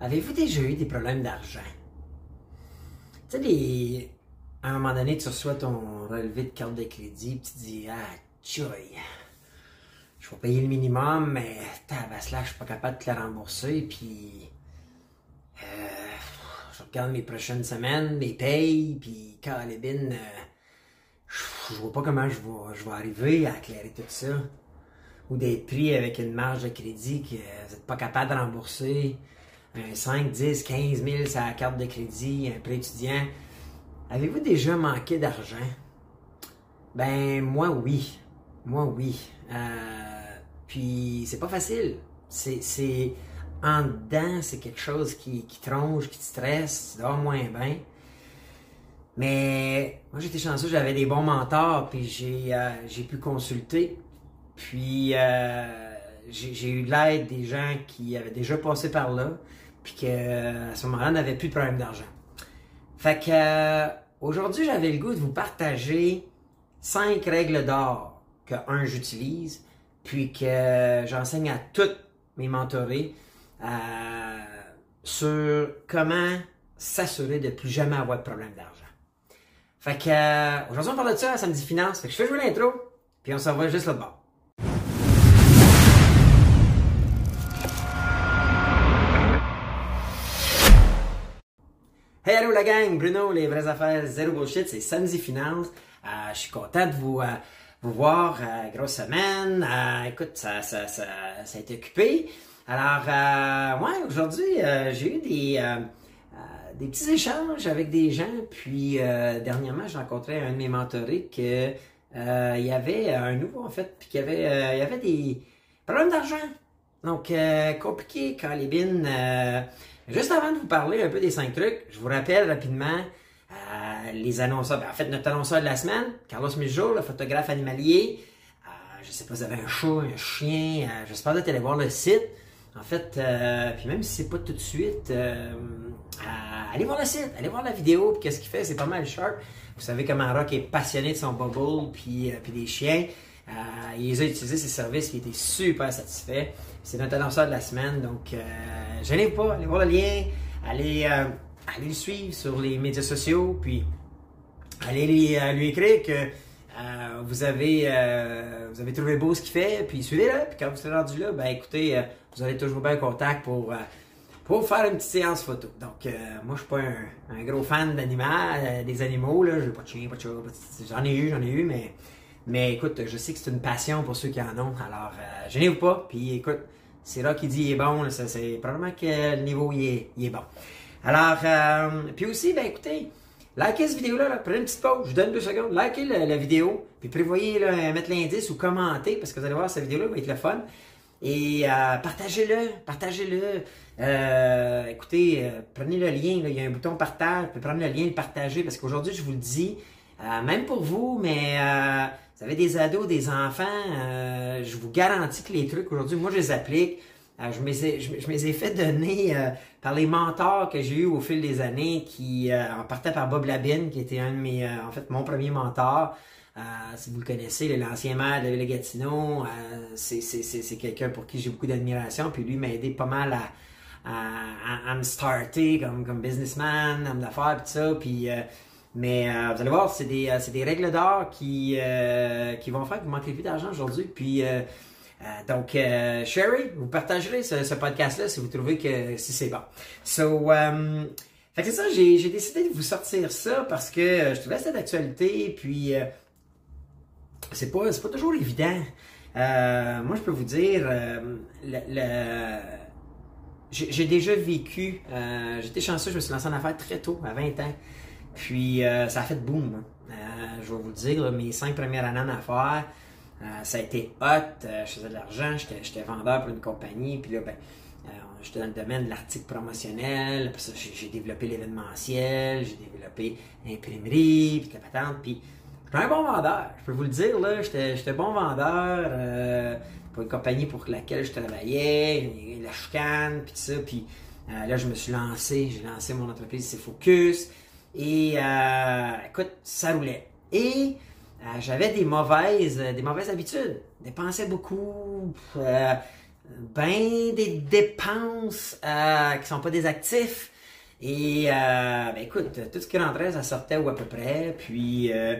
Avez-vous déjà eu des problèmes d'argent? Tu sais, à un moment donné, tu reçois ton relevé de carte de crédit, puis tu dis, ah, tchoy, je vais payer le minimum, mais là, je suis pas capable de te le rembourser, puis euh, je regarde mes prochaines semaines, mes payes, puis Calébine, euh, je, je vois pas comment je vais, arriver à éclairer tout ça. Ou d'être pris avec une marge de crédit que vous n'êtes pas capable de rembourser 5, 10, 15 000 sur la carte de crédit, un prêt étudiant. Avez-vous déjà manqué d'argent? Ben, moi, oui. Moi, oui. Euh, puis, c'est pas facile. C'est, en dedans, c'est quelque chose qui, qui tronche, qui te stresse, tu dors moins bien. Mais moi, j'étais chanceux, j'avais des bons mentors, puis j'ai, euh, pu consulter. Puis, euh, j'ai eu de l'aide des gens qui avaient déjà passé par là, puis qu'à ce moment-là, n'avaient plus de problème d'argent. Fait que euh, aujourd'hui, j'avais le goût de vous partager cinq règles d'or que, un, j'utilise, puis que j'enseigne à toutes mes mentorés euh, sur comment s'assurer de plus jamais avoir de problème d'argent. Fait que euh, aujourd'hui, on parle de ça à Samedi Finance. Fait que je fais jouer l'intro, puis on s'en va juste là-bas. Hey, allô la gang, Bruno, les vraies affaires, zéro bullshit, c'est Samedi Finance. Euh, je suis content de vous, euh, vous voir, euh, grosse semaine. Écoute, ça, ça, ça, ça, a été occupé. Alors, ouais, aujourd'hui, j'ai eu des, des petits échanges avec des gens. Puis, dernièrement, j'ai rencontré un de mes mentorés que il y avait un nouveau, en fait, puis qu'il y avait, il y avait des problèmes d'argent. Donc, compliqué quand les bines Juste avant de vous parler un peu des cinq trucs, je vous rappelle rapidement euh, les annonceurs. Ben, en fait, notre annonceur de la semaine, Carlos Mijo, le photographe animalier. Euh, je sais pas si vous avez un chat, un chien. Euh, J'espère que vous allez voir le site. En fait, euh, puis même si c'est pas tout de suite, allez voir le site, allez voir la vidéo, puis qu'est-ce qu'il fait, c'est pas mal sharp. Vous savez comment Rock est passionné de son bubble, puis, des chiens. Il a utilisés, ses services, il était super satisfait. C'est notre annonceur de la semaine, donc euh, gênez pas, allez voir le lien, allez, euh, allez le suivre sur les médias sociaux, puis allez lui, euh, écrire que vous, avez, vous avez trouvé beau ce qu'il fait, puis suivez-le, puis quand vous serez rendu là, ben écoutez, vous aurez toujours bien contact pour pour faire une petite séance photo. Donc, moi, je suis pas un, gros fan d'animal, des animaux, là. J'ai pas de chien, pas de chat, j'en ai eu, j'en ai eu, mais mais écoute, je sais que c'est une passion pour ceux qui en ont. Alors, gênez-vous pas. Puis écoute, c'est là qui dit il est bon. C'est probablement que le niveau il est, il est bon. Alors, euh, puis aussi, ben écoutez, likez cette vidéo-là, là, prenez une petite pause, je vous donne deux secondes, likez la, vidéo, puis prévoyez là, mettre l'indice ou commenter, parce que vous allez voir, cette vidéo-là va être le fun. Et euh, partagez-le, partagez-le. Euh, écoutez, prenez le lien, il y a un bouton partage, puis prenez le lien et le partager, parce qu'aujourd'hui, je vous le dis, même pour vous, mais vous avez des ados, des enfants, euh, je vous garantis que les trucs aujourd'hui, moi je les applique. Euh, je, me les ai, fait donner euh, par les mentors que j'ai eu au fil des années, qui en partait par Bob Labine, qui était un de mes, en fait, mon premier mentor. si vous le connaissez, l'ancien maire de Ville Gatineau, c'est quelqu'un pour qui j'ai beaucoup d'admiration. Puis lui m'a aidé pas mal à, à, à, me starter comme, comme businessman, homme d'affaires, tout ça. Puis mais euh, vous allez voir, c'est des, euh, des, règles d'or qui, euh, qui vont faire que vous manquez plus d'argent aujourd'hui. Puis donc, Sherry, vous partagerez ce, podcast-là si vous trouvez que si c'est bon. So, fait que c'est ça, j'ai décidé de vous sortir ça parce que je trouvais ça d'actualité. Puis c'est pas, pas toujours évident. moi, je peux vous dire, le, j'ai déjà vécu, j'étais chanceux, je me suis lancé en affaires très tôt, à 20 ans. Puis euh, ça a fait boom. Hein. Euh, je vais vous le dire, mes cinq premières années en affaires, euh, ça a été hot. je faisais de l'argent, j'étais vendeur pour une compagnie. Puis là, ben, j'étais dans le domaine de l'article promotionnel. Puis ça, j'ai développé l'événementiel, j'ai développé l'imprimerie, puis la patente. Puis j'étais un bon vendeur. Je peux vous le dire, là, j'étais bon vendeur pour une compagnie pour laquelle je travaillais, la chicane, puis tout ça. Puis là, je me suis lancé, j'ai lancé mon entreprise, c'est Focus. Et euh, écoute, ça roulait. Et euh, j'avais des mauvaises, des mauvaises habitudes. Dépensais beaucoup. Euh, ben des dépenses euh, qui sont pas des actifs. Et euh, ben écoute, tout ce qui rentrait, ça sortait ou à peu près. Puis euh,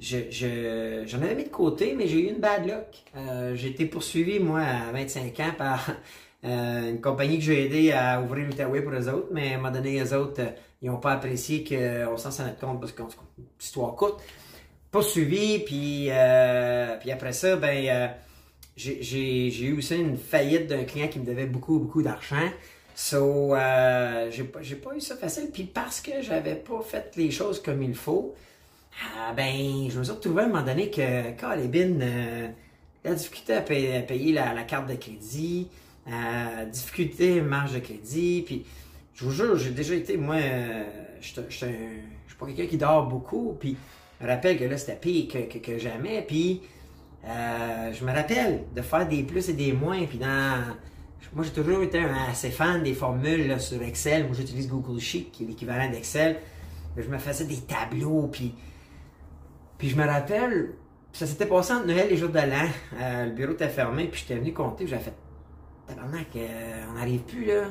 je, j'en avais mis de côté, mais j'ai eu une bad luck. Euh, j'ai été poursuivi, moi, à 25 ans par euh, une compagnie que j'ai aidé à ouvrir l'Outaouais pour eux autres, mais à un moment donné, eux autres, euh, ils n'ont pas apprécié qu'on s'en notre compte parce qu'on histoire courte. Poursuivi, puis, euh, puis après ça, ben euh, j'ai, eu aussi une faillite d'un client qui me devait beaucoup, beaucoup d'argent. So, euh, j'ai, pas, pas eu ça facile. Puis parce que j'avais pas fait les choses comme il faut, ah, ben, je me suis retrouvé à un moment donné que, Calébine, euh, la difficulté à payer, la, carte de crédit, euh, difficulté marge de crédit, puis je vous jure, j'ai déjà été, moi, je suis pas quelqu'un qui dort beaucoup, puis je me rappelle que là, c'était pire que, jamais, puis euh, je me rappelle de faire des plus et des moins, puis dans... Moi, j'ai toujours été un, assez fan des formules sur Excel. Moi, j'utilise Google Sheet, qui est l'équivalent d'Excel. Je me faisais des tableaux, puis je me rappelle, ça s'était passé entre Noël et les jours de l'an. Euh, le bureau était fermé, puis j'étais venu compter, j'avais fait Tabarnak, euh, on n'arrive plus là.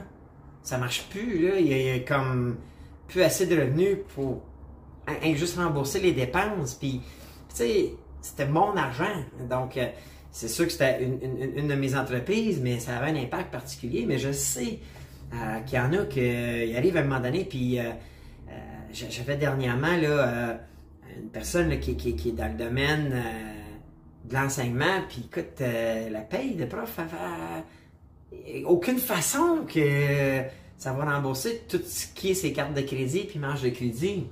Ça marche plus, là. Il y, a, comme plus assez de revenus pour juste rembourser les dépenses. Puis, tu sais, c'était mon argent. Donc, euh, c'est sûr que c'était une, une, une, de mes entreprises, mais ça avait un impact particulier. Mais je sais euh, qu'il y en a qui arrivent à un moment donné, puis j'avais dernièrement, là, une personne là, qui, qui, qui, est dans le domaine euh, de l'enseignement, puis écoute, euh, la paye de prof, avait aucune façon que ça va rembourser tout ce qui est ses cartes de crédit puis marge de crédit.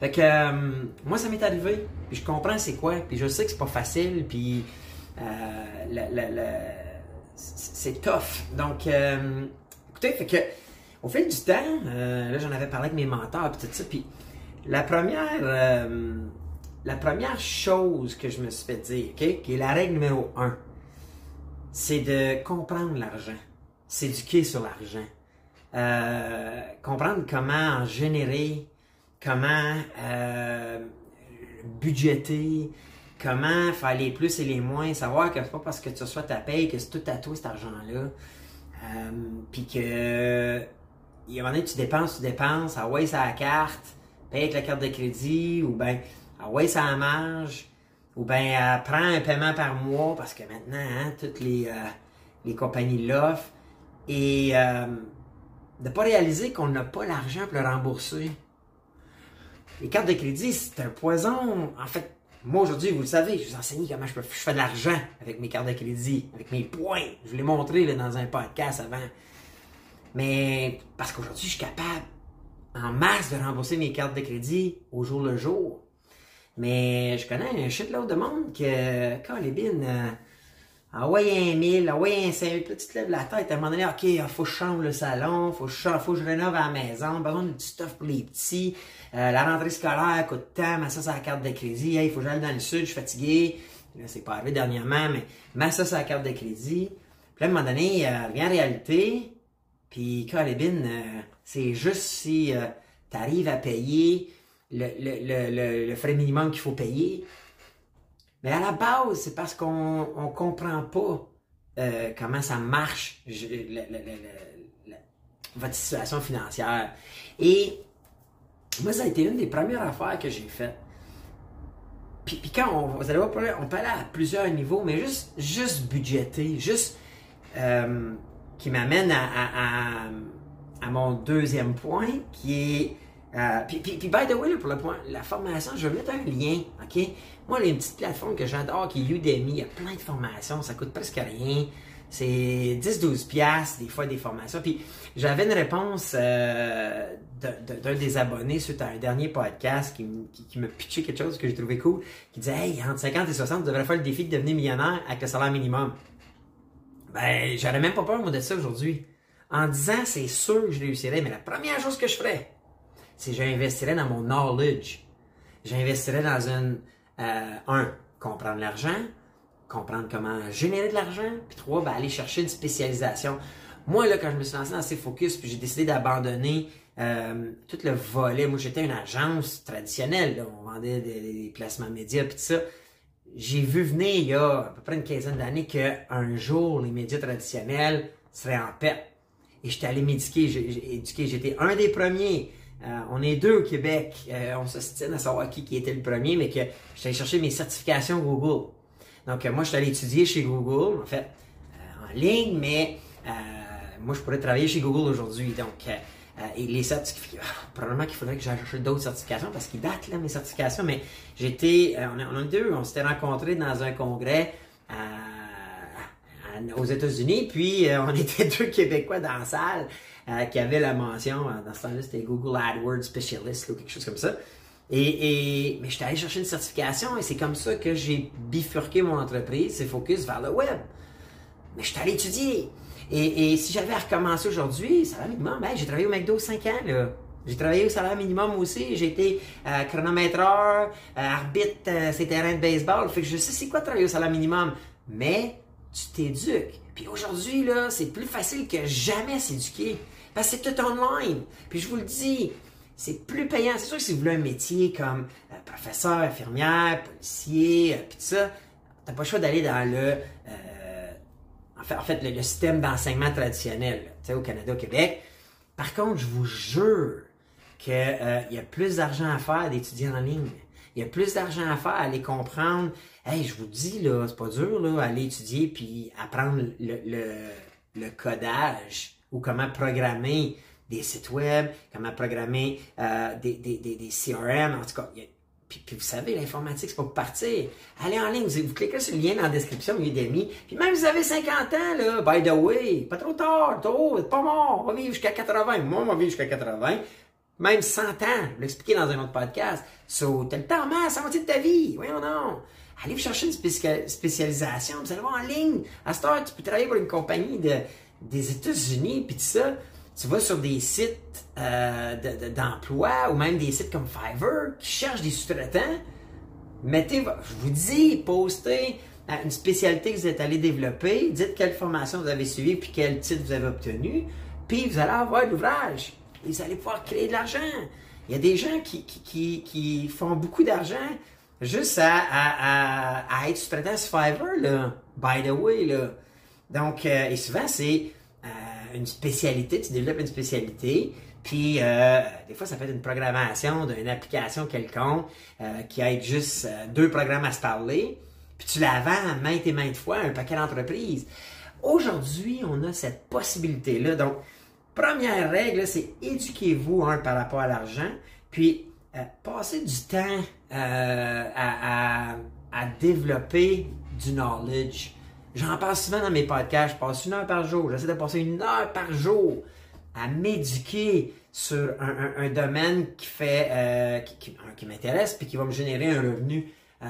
Fait que euh, moi, ça m'est arrivé, puis je comprends c'est quoi, puis je sais que c'est pas facile, puis c'est tough. Donc, écoutez, fait que au fil du temps, là j'en avais parlé avec mes mentors, puis tout ça, puis la première, euh, la première chose que je me suis fait dire, qui est la règle numéro un, c'est de comprendre l'argent, s'éduquer sur l'argent, euh, comprendre comment en générer, comment euh, budgéter, comment faire les plus et les moins, savoir que c'est pas parce que tu reçois ta paye que c'est tout à toi cet argent-là, puis que il y a un moment donné, tu dépenses, tu dépenses, ah ouais, ça la carte, paye avec la carte de crédit, ou bien, ah ouais, ça marge, ou bien, euh, prends un paiement par mois, parce que maintenant, hein, toutes les, euh, les compagnies l'offrent, et euh, de ne pas réaliser qu'on n'a pas l'argent pour le rembourser. Les cartes de crédit, c'est un poison. En fait, moi aujourd'hui, vous le savez, je vous enseigne comment je, peux, je fais de l'argent avec mes cartes de crédit, avec mes points. Je vous l'ai montré là, dans un podcast avant. Mais parce qu'aujourd'hui, je suis capable en masse de rembourser mes cartes de crédit au jour le jour. Mais je connais un shitload de monde que, quand les bines, euh, envoyer un mille, envoyer un 5000, puis tu te lèves la tête, à un moment donné, ok, il faut que je change le salon, faut que je, faut que je rénove la maison, besoin de du stuff pour les petits, euh, la rentrée scolaire coûte tant, mais ça, c'est la carte de crédit, il faut que j'aille dans le sud, je suis fatigué, c'est pas arrivé dernièrement, mais, ça, c'est la carte de crédit. Puis là, à un moment donné, euh, revient en réalité, puis Caribine, euh, c'est juste si euh, tu arrives à payer le, le, le, le frais minimum qu'il faut payer. Mais à la base, c'est parce qu'on ne comprend pas euh, comment ça marche, votre situation financière. Et moi, ça a été une des premières affaires que j'ai faites. Puis, puis, quand on, vous allez voir, on peut aller à plusieurs niveaux, mais juste, juste budgéter, juste euh, qui m'amène à, à, à, mon deuxième point, qui est... Euh, puis, puis, by the way, pour le point, la formation, je vais mettre un lien, OK? Moi, il y a une petite plateforme que j'adore qui est Udemy. Il y a plein de formations, ça coûte presque rien. C'est 10-12 piastres, des fois des formations. Puis j'avais une réponse euh, d'un des abonnés suite à un dernier podcast qui, qui, qui me pitchait quelque chose que j'ai trouvé cool, qui disait « Hey, entre 50 et 60, tu devrais faire le défi de devenir millionnaire avec le salaire minimum. » Ben, j'aurais même pas peur, moi, de ça aujourd'hui. En disant, c'est sûr que je réussirais, mais la première chose que je ferais, c'est j'investirais dans mon knowledge. J'investirais dans une, euh, un, comprendre l'argent, comprendre comment générer de l'argent, puis trois, ben, aller chercher une spécialisation. Moi, là, quand je me suis lancé dans ces focus, puis j'ai décidé d'abandonner euh, tout le volet. Moi, j'étais une agence traditionnelle, on vendait des, placements médias, puis tout ça j'ai vu venir il y a à peu près une quinzaine d'années qu'un jour, les médias traditionnels seraient en paix. Et j'étais allé m'éduquer, éduquer. J'étais un des premiers. Euh, on est deux au Québec. Euh, on tient à savoir qui, qui était le premier, mais que allé chercher mes certifications Google. Donc, moi, je suis allé étudier chez Google, en fait, en ligne, mais moi, je pourrais travailler chez Google aujourd'hui. Donc, euh, et les certifications, probablement qu'il faudrait que j'aille chercher d'autres certifications parce qu'ils datent là, mes certifications, mais j'étais, euh, on, a, deux, on s'était rencontrés dans un congrès aux États-Unis, puis euh, on était deux Québécois dans la salle qui avaient la mention, dans ce temps-là c'était Google AdWords Specialist ou quelque chose comme ça. Et, et mais j'étais allé chercher une certification et c'est comme ça que j'ai bifurqué mon entreprise, c'est focus vers le web. Mais j'étais allé étudier. Et, si j'avais à recommencer aujourd'hui, salaire minimum, ben, j'ai travaillé au McDo 5 ans, là. J'ai travaillé au salaire minimum aussi. J'ai été euh, chronométreur, euh, arbitre euh, ces terrains de baseball. Fait que je sais c'est quoi travailler au salaire minimum. Mais tu t'éduques. Puis aujourd'hui, là, c'est plus facile que jamais s'éduquer. C'est tout online. Puis je vous le dis, c'est plus payant. C'est sûr que si vous voulez un métier comme professeur, infirmière, policier, puis tout ça, t'as pas le choix d'aller dans le en fait, le, système d'enseignement traditionnel au Canada, au Québec. Par contre, je vous jure qu'il euh, y a plus d'argent à faire d'étudier en ligne. Il y a plus d'argent à faire à aller comprendre. Hey, je vous dis, là, c'est pas dur, là, étudier puis apprendre le, codage ou comment programmer des sites web, comment programmer euh, des, des, des, CRM. En tout cas, puis, vous savez, l'informatique, c'est pas pour partir. Allez en ligne, vous, cliquez sur le lien dans la description, Udemy. Puis même si vous avez 50 ans, là, by the way, pas trop tard, tôt, pas mort, on va vivre jusqu'à 80. Moi, on va vivre jusqu'à 80. Même 100 ans, vous l'expliquer dans un autre podcast. So, t'as le temps, mais ça moitié de ta vie. Voyons non. Allez vous chercher une spécialisation, vous allez voir en ligne. À ce temps, tu peux travailler pour une compagnie de, des États-Unis, puis tout ça tu vas sur des sites euh, d'emploi ou même des sites comme Fiverr qui cherchent des sous-traitants, mettez, je vous dis, postez une spécialité que vous êtes allé développer, dites quelle formation vous avez suivie puis quel titre vous avez obtenu, puis vous allez avoir de l'ouvrage. Vous allez pouvoir créer de l'argent. Il y a des gens qui, qui, qui, font beaucoup d'argent juste à, à, à, être sous-traitant sur Fiverr, là. By the way, là. Donc, euh, et souvent, c'est une spécialité, tu développes une spécialité, puis euh, des fois ça peut une programmation d'une application quelconque euh, qui aide juste euh, deux programmes à se parler, puis tu la vends maintes et maintes fois un paquet d'entreprises. Aujourd'hui, on a cette possibilité-là. Donc, première règle, c'est éduquez-vous par rapport à l'argent, puis passez du temps à développer du knowledge. J'en parle souvent dans mes podcasts. Je passe une heure par jour. J'essaie de passer une heure par jour à m'éduquer sur un, domaine qui fait euh, qui, m'intéresse puis qui va me générer un revenu euh,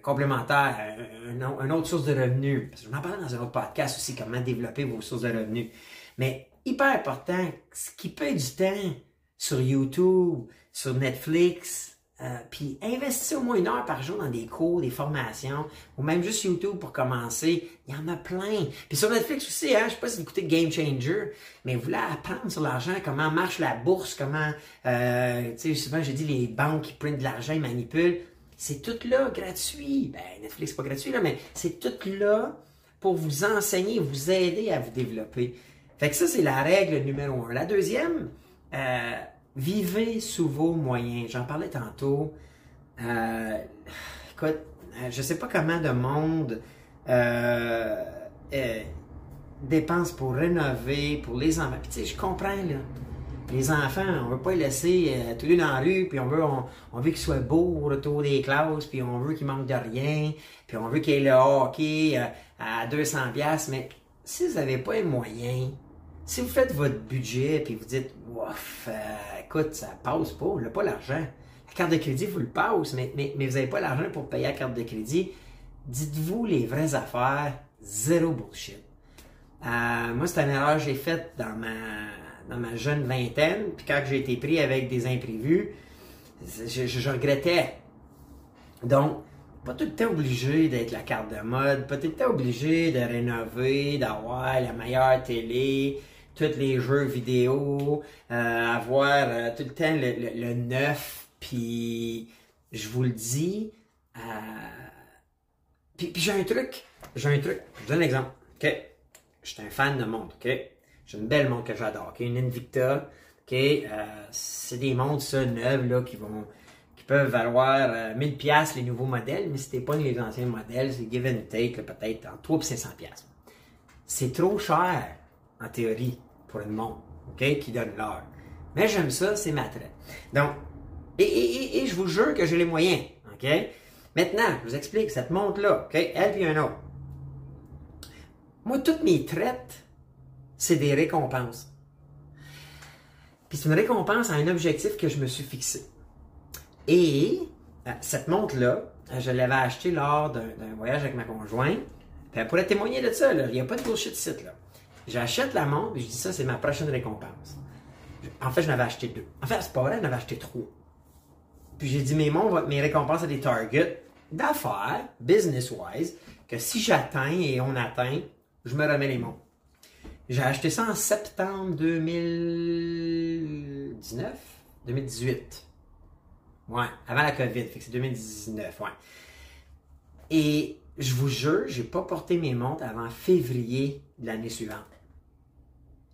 complémentaire, une autre source de revenus. Parce que je m'en parle dans un autre podcast aussi, comment développer vos sources de revenus. Mais hyper important, ce qui paye du temps sur YouTube, sur Netflix, euh, puis investissez au moins une heure par jour dans des cours, des formations, ou même juste YouTube pour commencer. Il y en a plein. Puis sur Netflix aussi, hein, je sais pas si vous écoutez Game Changer, mais vous voulez apprendre sur l'argent, comment marche la bourse, comment, euh, tu sais, souvent j'ai dit les banques qui prennent de l'argent, ils manipulent. C'est tout là, gratuit. Ben, Netflix, pas gratuit, là, mais c'est tout là pour vous enseigner, vous aider à vous développer. Fait que ça, c'est la règle numéro un. La deuxième, euh, vivez sous vos moyens. J'en parlais tantôt. Euh, écoute, euh, je sais pas comment de monde euh, euh, dépense pour rénover, pour les enfants. Puis, tu sais, je comprends, là. Les enfants, on veut pas les laisser tous les dans la rue, puis on veut, on, veut qu'ils soient beaux au retour des classes, puis on veut qu'ils manquent de rien, puis on veut qu'il y ait le hockey à 200 pièces mais si vous n'avez pas les moyens, si vous faites votre budget puis vous dites, ouf, euh, écoute, ça passe pas, on n'a pas l'argent. La carte de crédit vous le passe, mais, mais, vous n'avez pas l'argent pour payer la carte de crédit. Dites-vous les vraies affaires, zéro bullshit. Euh, moi, c'est une erreur que j'ai faite dans ma, dans ma jeune vingtaine, puis quand j'ai été pris avec des imprévus, je, regrettais. Donc, pas tout le temps obligé d'être la carte de mode, pas tout le temps obligé de rénover, d'avoir la meilleure télé, tous les jeux vidéo, euh, avoir euh, tout le temps le, neuf, puis je vous le dis, euh, Puis, j'ai un truc, j'ai un truc. Je vous donne un exemple. OK? Je suis un fan de montre, OK? J'ai une belle montre que j'adore, OK? Une Invicta, OK? C'est des montres, ça, neuves, là, qui vont qui peuvent valoir euh, 1000 pièces les nouveaux modèles, mais t'es pas les anciens modèles, c'est give and take, peut-être entre 3 et 500 pièces. C'est trop cher, en théorie, pour une montre, OK? Qui donne l'heure. Mais j'aime ça, c'est ma traite. Donc, et, je vous jure que j'ai les moyens, OK? Maintenant, je vous explique, cette montre-là, OK? Elle puis un autre. Moi, toutes mes traites, c'est des récompenses. Puis c'est une récompense à un objectif que je me suis fixé. Et euh, cette montre-là, je l'avais achetée lors d'un voyage avec ma conjointe. Elle pourrait témoigner de ça, il n'y a pas de bullshit site. J'achète la montre et je dis ça, c'est ma prochaine récompense. En fait, je n'avais acheté deux. En fait, c'est pas vrai, j'en avais acheté trois. Puis j'ai dit, mes montres, mes récompenses, à des targets d'affaires, business-wise, que si j'atteins et on atteint, je me remets les montres. J'ai acheté ça en septembre 2019, 2018. Ouais, avant la COVID, c'est 2019, ouais. Et je vous jure, j'ai pas porté mes montres avant février de l'année suivante.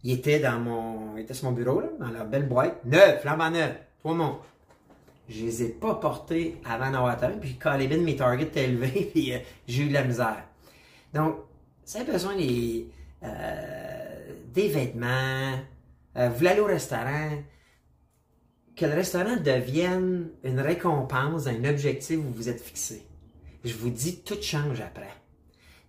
Il était dans mon, était sur mon bureau, là, dans la belle boîte, neuf, flambant neuf, trois montres. Je les ai pas portés avant d'avoir atteint, puis quand les mes targets étaient élevés, puis euh, j'ai eu de la misère. Donc, ça a besoin des, euh, des vêtements, euh, vous aller au restaurant, que le restaurant devienne une récompense, un objectif où vous êtes fixé. Je vous dis, tout change après.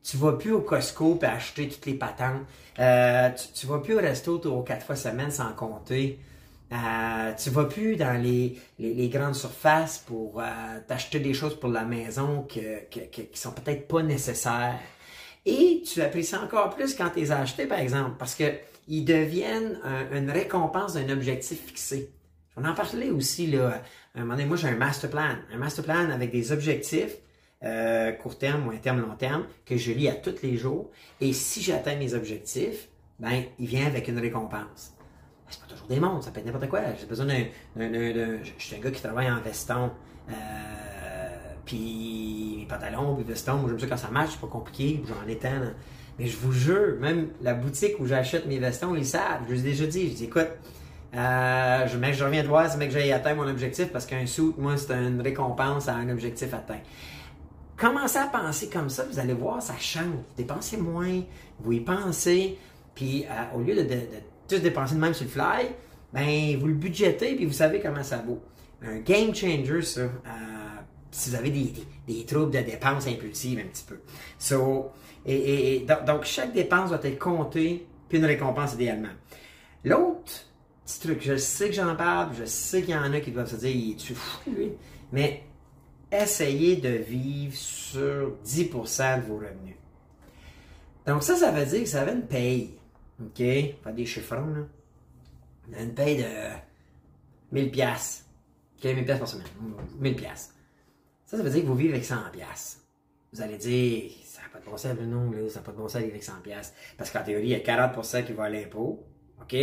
Tu vas plus au Costco pour acheter toutes les patentes. Euh, tu, vas plus au resto aux quatre fois semaine sans compter. Euh, tu vas plus dans les, grandes surfaces pour euh, t'acheter des choses pour la maison que, que, qui sont peut-être pas nécessaires. Et tu apprécies encore plus quand tu les as achetés, par exemple, parce que ils deviennent une récompense d'un objectif fixé. On en parlait aussi, là, un moment donné, moi j'ai un master plan, un master plan avec des objectifs, euh, court terme, moyen terme, long terme, que je lis à tous les jours. Et si j'atteins mes objectifs, ben, il vient avec une récompense. C'est pas toujours des montres, ça peut être n'importe quoi. J'ai besoin d'un, Je suis un gars qui travaille en veston. Euh, puis pantalons, puis veston, moi j'aime ça quand ça marche, c'est pas compliqué, j'en étends. Mais je vous jure, même la boutique où j'achète mes vestons, ils savent. Je vous ai déjà dit, je dis écoute, euh, je, je reviens de voir, c'est que j'ai atteint mon objectif parce qu'un sou, moi, c'est une récompense à un objectif atteint. Commencez à penser comme ça, vous allez voir, ça change. Vous dépensez moins, vous y pensez, puis euh, au lieu de, de, tous dépenser de même sur le fly, ben, vous le budgétez, puis vous savez comment ça vaut. Un game changer, ça, euh, si vous avez des, des, troubles de dépenses impulsives un petit peu. So, et, et, donc, chaque dépense doit être comptée, puis une récompense idéalement. L'autre, truc. Je sais que j'en parle, je sais qu'il y en a qui doivent se dire, il est fou, lui? Mais essayez de vivre sur 10% de vos revenus. Donc ça, ça veut dire que ça va une paye. OK? Pas des chiffrons, là. Une paye de 1000 pièces. OK? 1000 pièces par semaine. 1000 pièces. Ça, ça veut dire que vous vivez avec 100 pièces. Vous allez dire, ça n'a pas de bon sens, non, là, ça n'a pas de bon sens vivre avec 100 pièces. Parce qu'en théorie, il y a 40% qui va à l'impôt. OK?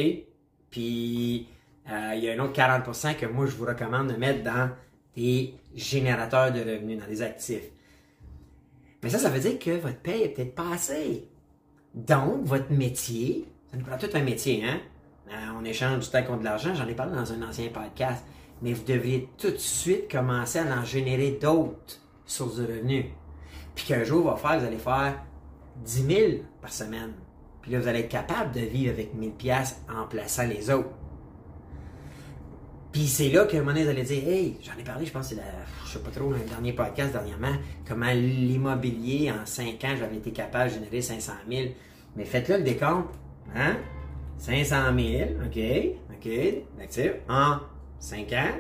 Puis euh, il y a un autre 40% que moi je vous recommande de mettre dans des générateurs de revenus, dans des actifs. Mais ça, ça veut dire que votre paye est peut-être pas assez. Donc, votre métier, ça nous prend tout un métier, hein? Euh, on échange du temps contre de l'argent, j'en ai parlé dans un ancien podcast. Mais vous devriez tout de suite commencer à en générer d'autres sources de revenus. Puis qu'un jour va faire, vous allez faire 10 000 par semaine. Puis là, vous allez être capable de vivre avec 1000 pièces en plaçant les autres. Puis c'est là que un moment dire, hey, j'en ai parlé, je pense c'est je sais pas trop, le dernier podcast dernièrement, comment l'immobilier, en 5 ans, j'avais été capable de générer 500 000. Mais faites-le le décompte, hein? 500 000, OK, OK, actif, en 5 ans,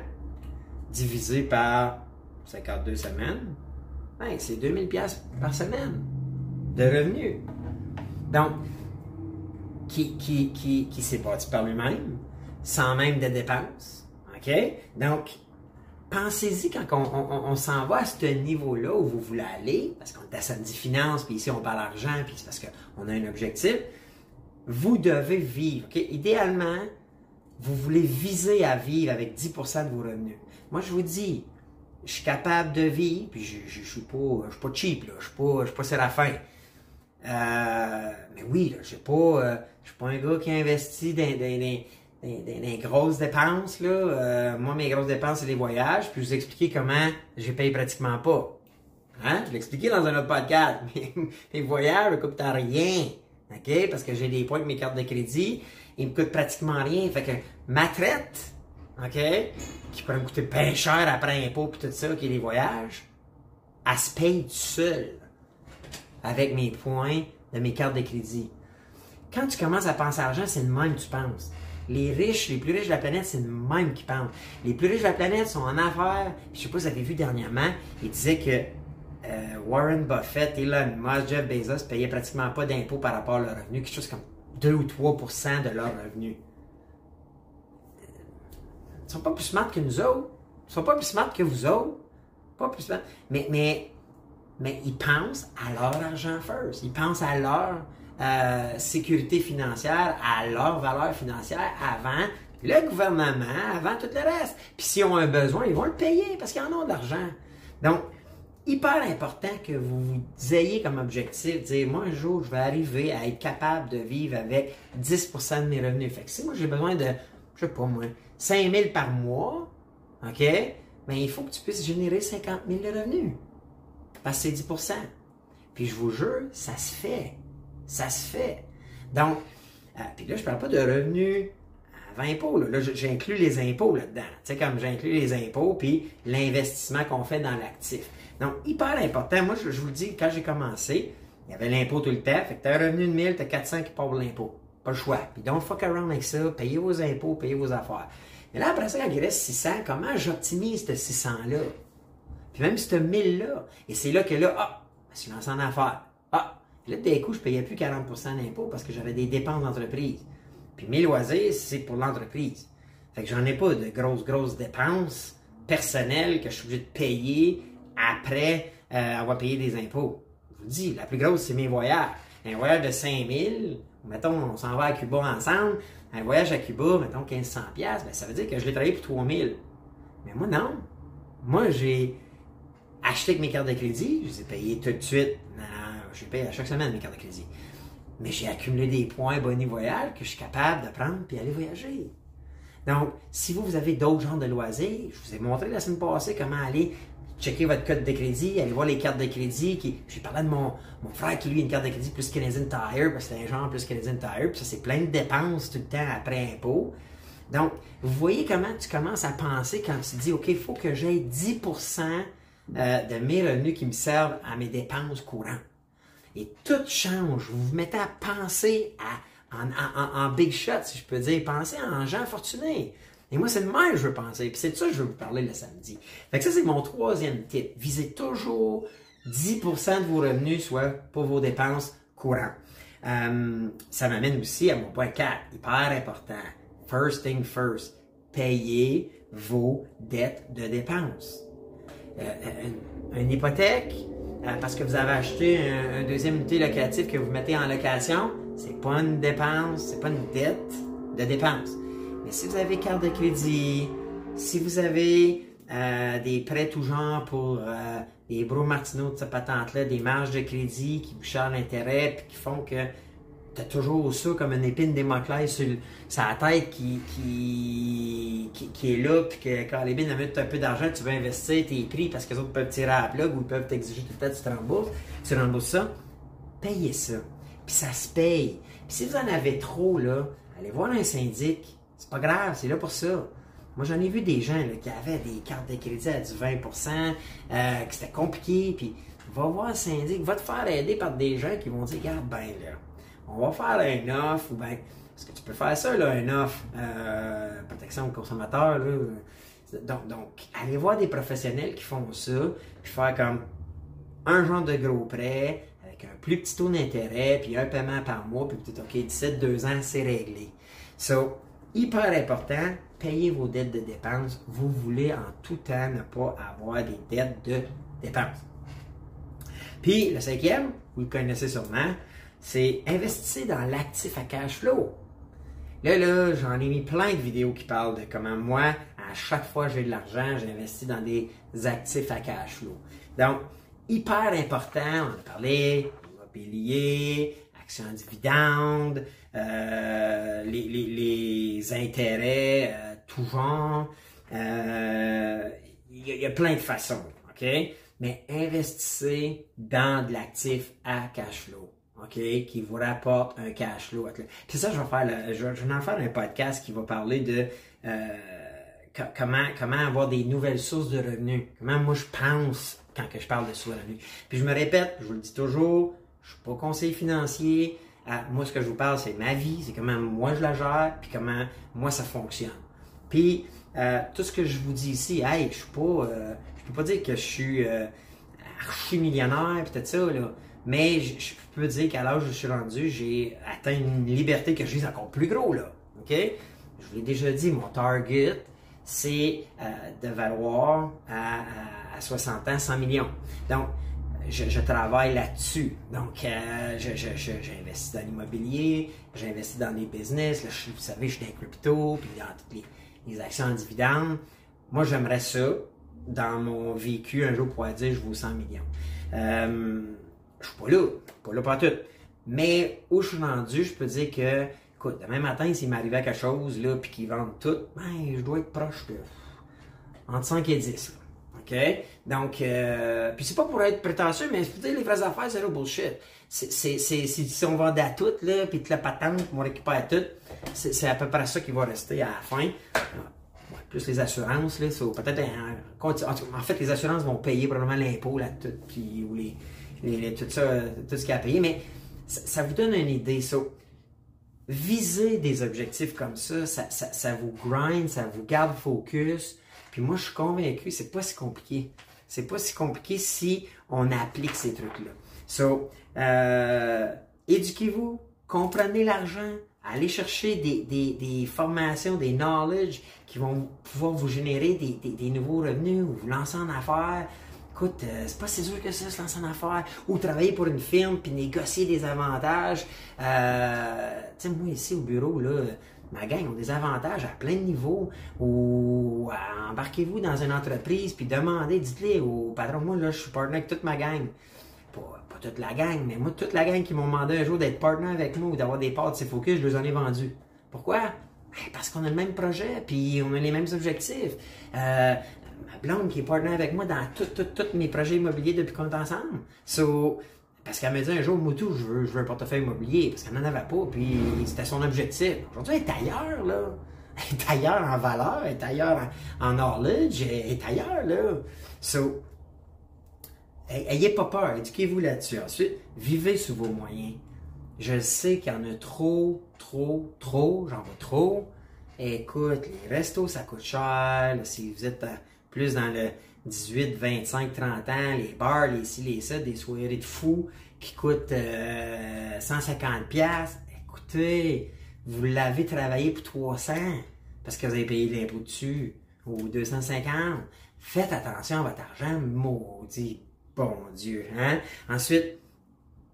divisé par 52 semaines, ben, c'est 2000 pièces par semaine de revenus. Donc, qui, qui, qui, qui s'est bâti par lui-même, sans même de dépenses. Donc, pensez-y quand on, s'en va à ce niveau-là où vous voulez aller, parce qu'on est à samedi finance, puis ici on parle argent, puis c'est parce qu'on a un objectif. Vous devez vivre. Idéalement, vous voulez viser à vivre avec 10% de vos revenus. Moi, je vous dis, je suis capable de vivre, puis je, je, je suis pas, je suis pas cheap, là, je suis je suis pas séraphin. Euh, mais oui, là, j'ai pas, euh, je suis pas un gars qui investit dans, dans, des grosses dépenses, là. Euh, moi, mes grosses dépenses, c'est les voyages, puis je vous expliquer comment je paye pratiquement pas. Hein? Je l'ai expliqué dans un autre podcast. Mes, voyages me coûtent rien. OK? Parce que j'ai des points avec mes cartes de crédit. Ils me coûtent pratiquement rien. Fait que ma traite, OK? Qui pourrait me coûter bien cher après impôt puis tout ça, qui est les voyages, elle se paye tout seul avec mes points de mes cartes de crédit. Quand tu commences à penser à l'argent, c'est le même que tu penses. Les riches, les plus riches de la planète, c'est le même qui pensent. Les plus riches de la planète sont en affaires. Je sais pas si vous avez vu dernièrement, ils disaient que euh, Warren Buffett, Elon Musk, Jeff Bezos payaient pratiquement pas d'impôts par rapport à leur revenu, quelque chose comme 2 ou 3% de leur revenu. Ils sont pas plus smart que nous autres. Ils sont pas plus smart que vous autres. Pas plus smart. Mais, mais, mais ils pensent à leur argent first. Ils pensent à leur euh, sécurité financière, à leur valeur financière avant le gouvernement, avant tout le reste. Puis s'ils ont un besoin, ils vont le payer parce qu'ils en ont de l'argent. Donc, hyper important que vous ayez comme objectif, dire, moi, un jour, je vais arriver à être capable de vivre avec 10% de mes revenus. Fait que si moi, j'ai besoin de, je sais pas moi, 5 000 par mois, OK? Mais il faut que tu puisses générer 50 000 de revenus. Parce que c'est 10% Puis je vous jure, ça se fait. Ça se fait. Donc, euh, puis là, je parle pas de revenus avant impôts. Là, là j'inclus les impôts là-dedans. Tu sais, comme j'inclus les impôts puis l'investissement qu'on fait dans l'actif. Donc, hyper important. Moi, je, vous le dis, quand j'ai commencé, il y avait l'impôt tout le temps. Fait que tu as un revenu de 1000, tu as 400 qui part pour l'impôt. Pas le choix. Puis donc, fuck around avec ça. Payez vos impôts, payez vos affaires. Mais là, après ça, quand il reste 600, comment j'optimise ce 600-là? Puis même ce 1000-là. Et c'est là que là, ah, je suis lancé en affaires. Ah, là, d'un coup, je payais plus 40% d'impôt parce que j'avais des dépenses d'entreprise. Puis mes loisirs, c'est pour l'entreprise. Fait que j'en ai pas de grosses, grosses dépenses personnelles que je suis obligé de payer après euh, avoir payé des impôts. Je vous dis, la plus grosse, c'est mes voyages. Un voyage de 5000, mettons, on s'en va à Cuba ensemble, un voyage à Cuba, mettons 1500 pièces, ben, ça veut dire que je l'ai travaillé pour 3000. Mais moi, non. Moi, j'ai acheté avec mes cartes de crédit, je les ai payées tout de suite. Je paye à chaque semaine mes cartes de crédit. Mais j'ai accumulé des points bonus voyage que je suis capable de prendre puis aller voyager. Donc, si vous, vous avez d'autres genres de loisirs, je vous ai montré la semaine passée comment aller checker votre code de crédit, aller voir les cartes de crédit. J'ai parlé de mon, mon frère qui lui a une carte de crédit plus Canadian Tire, parce que c'est un genre plus Canadian Tire, puis ça c'est plein de dépenses tout le temps après impôt. Donc, vous voyez comment tu commences à penser quand tu dis, OK, il faut que j'aie 10% euh, de mes revenus qui me servent à mes dépenses courantes. Et tout change. Vous vous mettez à penser à, en, big shot, si je peux dire. Pensez en gens fortunés. Et moi, c'est de même que je veux penser. Puis c'est de ça que je veux vous parler le samedi. Fait que ça, c'est mon troisième tip. Visez toujours 10% de vos revenus, soit pour vos dépenses courantes. Euh, ça m'amène aussi à mon point 4, hyper important. First thing first, payez vos dettes de dépenses. Euh, une, hypothèque, euh, parce que vous avez acheté un, deuxième unité locatif que vous mettez en location, c'est pas une dépense, c'est pas une dette de dépense. Mais si vous avez carte de crédit, si vous avez euh, des prêts tout genre pour euh, des bro martineaux de cette patente-là, des marges de crédit qui vous chargent l'intérêt puis qui font que tu as toujours ça comme une épine démoclès sur, sur la tête qui, qui, qui, est là, puis que quand les bines mettent un peu d'argent, tu veux investir tes prix parce que les autres peuvent tirer à la ou ils peuvent t'exiger tout le temps, tu te rembourses. Tu rembourses ça, payez ça. Puis ça se paye. Puis si vous en avez trop, là, allez voir un syndic c'est pas grave, c'est là pour ça. Moi, j'en ai vu des gens qui avaient des cartes de crédit à du 20 euh, que c'était compliqué, puis va voir le syndic, va te faire aider par des gens qui vont dire, regarde, ben là, on va faire un offre, ou ben, est-ce que tu peux faire ça, là, un offre, euh, protection au consommateur, là. Donc, donc, allez voir des professionnels qui font ça, puis faire comme un genre de gros prêt, avec un plus petit taux d'intérêt, puis un paiement par mois, puis peut-être, OK, 17-2 ans, c'est réglé. So, hyper important, payez vos dettes de dépenses. Vous voulez en tout temps ne pas avoir des dettes de dépenses. Puis le cinquième, vous le connaissez sûrement, c'est investir dans l'actif à cash flow. Là, là, j'en ai mis plein de vidéos qui parlent de comment moi, à chaque fois que j'ai de l'argent, j'investis dans des actifs à cash flow. Donc, hyper important, on a parlé immobilier, actions dividendes, euh, les, les, intérêts, euh, tout genre. Euh, il y, a plein de façons, OK? Mais investissez dans de l'actif à cash flow. OK, qui vous rapporte un cash flow. Puis ça, je vais faire, je, vais en faire un podcast qui va parler de comment, comment avoir des nouvelles sources de revenus. Comment moi je pense quand que je parle de sources de revenus. Puis je me répète, je vous le dis toujours, je suis pas conseiller financier. Ah, moi, ce que je vous parle, c'est ma vie, c'est comment moi je la gère, puis comment moi ça fonctionne. Puis euh, tout ce que je vous dis ici, hey, je suis pas, euh, je peux pas dire que je suis euh, archi millionnaire, peut-être ça là, mais je, peux dire qu'à l'âge où je suis rendu, j'ai atteint une liberté que je vis encore plus gros là. Ok, je vous l'ai déjà dit, mon target, c'est de valoir à, à, 60 ans 100 millions. Donc je, travaille là-dessus. Donc, euh, j'investis dans l'immobilier, j'investis dans les business. vous savez, je suis dans crypto, puis dans toutes les, actions en dividendes. Moi, j'aimerais ça, dans mon vécu, un jour pouvoir dire je vaux 100 millions. Euh, je suis pas là, pas là pour tout. Mais où je suis rendu, je peux dire que, écoute, demain matin, s'il m'arrivait quelque chose, là, puis qu'ils vendent tout, ben, je dois être proche de entre 5 et 10. OK? Donc, euh, puis c'est pas pour être prétentieux, mais dire les vraies affaires, c'est le bullshit. C'est, c'est, c'est, si on vendait à tout, là, puis la patente, on récupère tout, c'est, c'est à peu près ça qui va rester à la fin. plus les assurances, là, peut-être en, fait, les assurances vont payer probablement l'impôt là, tout, puis, ou les, tout ça, tout ce qu'il y a à payer, mais ça, vous donne une idée. So, viser des objectifs comme ça, ça, ça, ça vous grind, ça vous garde focus. Puis moi, je suis convaincu, c'est pas si compliqué. C'est pas si compliqué si on applique ces trucs-là. So, euh, éduquez-vous, comprenez l'argent, allez chercher des, des, des, formations, des knowledge qui vont pouvoir vous générer des, des nouveaux revenus ou vous lancer en affaires. Écoute, euh, c'est pas si sûr que ça, se lancer en affaires ou travailler pour une firme puis négocier des avantages. Euh, tu sais, moi ici au bureau, là, ma gang ont des avantages à plein de niveaux. Ou embarquez-vous dans une entreprise, puis demandez, dites-le au patron, moi là, je suis partenaire avec toute ma gang. Pas, toute la gang, mais moi, toute la gang qui m'ont demandé un jour d'être partenaire avec nous ou d'avoir des parts de ces focus, je les en ai vendus. Pourquoi? Ben, parce qu'on a le même projet, puis on a les mêmes objectifs. Euh, ma blonde qui est partenaire avec moi dans tous mes projets immobiliers depuis qu'on est ensemble. So, parce qu'elle me dit un jour, Moutou, je veux, je veux un portefeuille immobilier, parce qu'elle n'en avait pas, puis c'était son objectif. Aujourd'hui, elle est ailleurs, là. Elle est ailleurs en valeur, elle est ailleurs en, knowledge, elle est ailleurs, là. So, ayez pas peur, éduquez-vous là-dessus. Ensuite, vivez sous vos moyens. Je sais qu'il y en a trop, trop, trop, j'en vois trop. Écoute, les restos, ça coûte cher. si vous êtes plus dans le 18, 25, 30 ans, les bars, les ci, les ça, des soirées de fous qui coûtent 150 euh, pièces. Écoutez, vous l'avez travaillé pour 300 parce que vous avez payé l'impôt dessus ou 250. Faites attention à votre argent, maudit bon Dieu. Hein? Ensuite,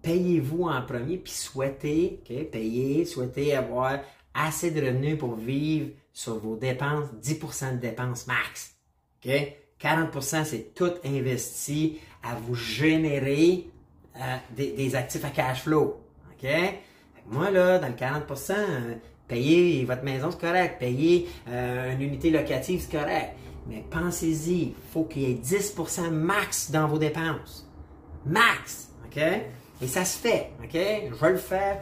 payez-vous en premier, puis souhaitez, okay, souhaitez avoir assez de revenus pour vivre sur vos dépenses, 10% de dépenses max. OK? 40% c'est tout investi à vous générer euh, des, actifs à cash flow. Moi, là, dans le 40% euh, payer votre maison, c'est correct. Payer euh, une unité locative, c'est correct. Mais pensez-y, il faut qu'il y ait 10% max dans vos dépenses. Max! Et ça se fait? Je vais le faire.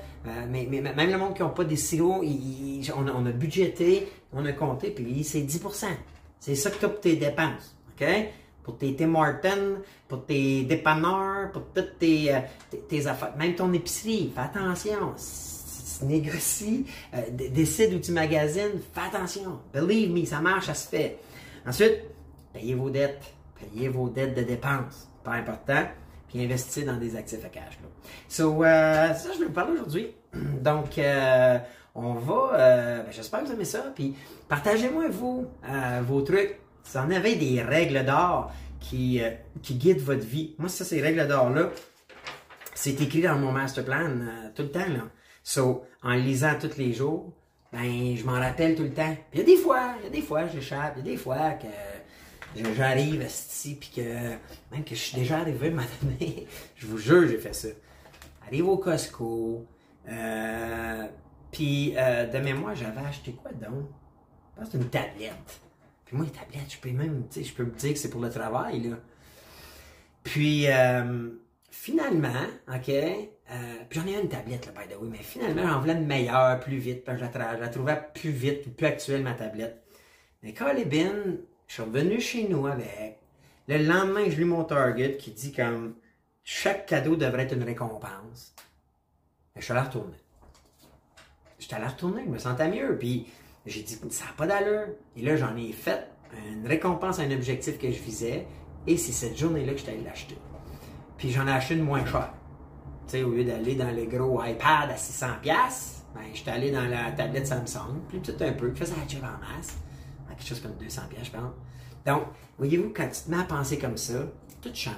mais, même le monde qui n'a pas des silos, on, on, a budgété, on a compté, puis c'est 10 C'est ça que tu as pour tes dépenses. Pour tes Tim pour tes dépanneurs, pour toutes tes, euh, tes, affaires, même ton épicerie, fais attention. Négocie, euh, décide où tu magasines, fais attention. Believe me, ça marche, ça se fait. Ensuite, payez vos dettes. Payez vos dettes de dépenses. Pas important. Puis investissez dans des actifs à cash. Là. So, euh, ça, je vais vous parler aujourd'hui. Donc, on va. Ben, j'espère que vous aimez ça. Puis, partagez-moi, vous, vos trucs vous en avez des règles d'or qui, euh, qui guident votre vie. Moi, ça, ces règles d'or-là, c'est écrit dans mon master plan euh, tout le temps. Là. So, en lisant tous les jours, ben, je m'en rappelle tout le temps. Il y a des fois, il y a des fois, j'échappe, il y a des fois que j'arrive ici, puis que même que je suis déjà arrivé donné, je vous jure, j'ai fait ça. Arrive au Costco, euh, puis euh, de mémoire, j'avais acheté quoi donc? Je une tablette. Puis moi, les tablettes, je peux même, tu sais, je peux me dire que c'est pour le travail, là. Puis, euh, finalement, OK, euh, puis j'en ai une tablette, là, by the way, mais finalement, j'en voulais une meilleure, plus vite, parce que je la, je la trouvais plus vite, plus actuelle, ma tablette. Mais quand est bien, je suis revenu chez nous avec. Le lendemain, je lis mon Target qui dit comme chaque cadeau devrait être une récompense. Et je suis allé retourner. Je suis allé retourner, je me sentais mieux. Puis j'ai dit, ça n'a pas d'allure. Et là, j'en ai fait une récompense à un objectif que je visais. Et c'est cette journée-là que je suis allé l'acheter. Puis j'en ai acheté une moins chère. Tu sais, au lieu d'aller dans le gros iPad à 600$, ben, je suis allé dans la tablette Samsung, plus petite un peu, qui faisait la job en masse. À quelque chose comme 200$, je pense. Donc, voyez-vous, quand tu te mets à penser comme ça, tout change.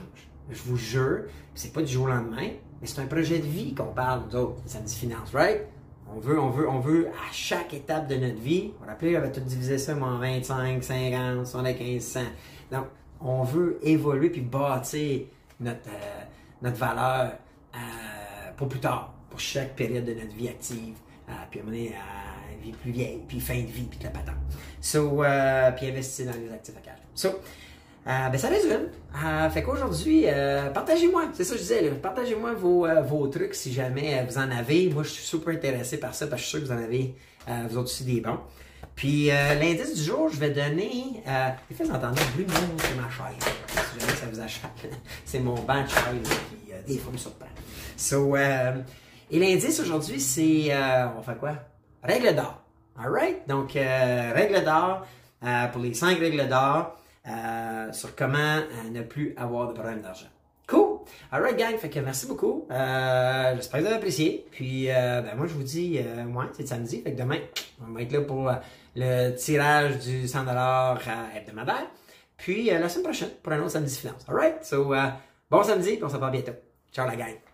Je vous jure, c'est pas du jour au lendemain, mais c'est un projet de vie qu'on parle, nous autres, Samedi Finance, right? On veut, on veut, on veut, à chaque étape de notre vie, vous vous rappelez, on avait tout divisé ça en 25, 50, 75, 100. Donc, on veut évoluer puis bâtir notre, euh, notre valeur euh, pour plus tard, pour chaque période de notre vie active, euh, puis à un moment donné, euh, vie plus vieille, puis fin de vie, puis de la patente. So, puis investir dans les actifs à cash. So, euh, ben ça résume. Euh, fait qu'aujourd'hui, euh, partagez-moi, c'est ça que je disais, partagez-moi vos, vos trucs si jamais vous en avez. Moi, je suis super intéressé par ça parce que je suis sûr que vous en avez, vous autres aussi, des bons. Puis l'indice du jour, je vais donner. Euh, il fait entendre un bruit, c'est ma chaise. Si jamais ça vous achète, c'est mon banc de chaise qui, des fois, me surprend. So, et l'indice aujourd'hui, c'est. On faire quoi? Règle d'or. Alright Donc, règle d'or pour les cinq règles d'or euh, sur comment euh, ne plus avoir de problème d'argent. Cool! Alright, gang, fait que merci beaucoup. Euh, J'espère que vous avez apprécié. Puis, euh, ben, moi, je vous dis, euh, ouais, c'est samedi. Fait que demain, on va être là pour euh, le tirage du 100$ euh, hebdomadaire. Puis, la semaine prochaine, pour un autre samedi finance. Alright? So, bon samedi, puis on se revoit bientôt. Ciao, la gang!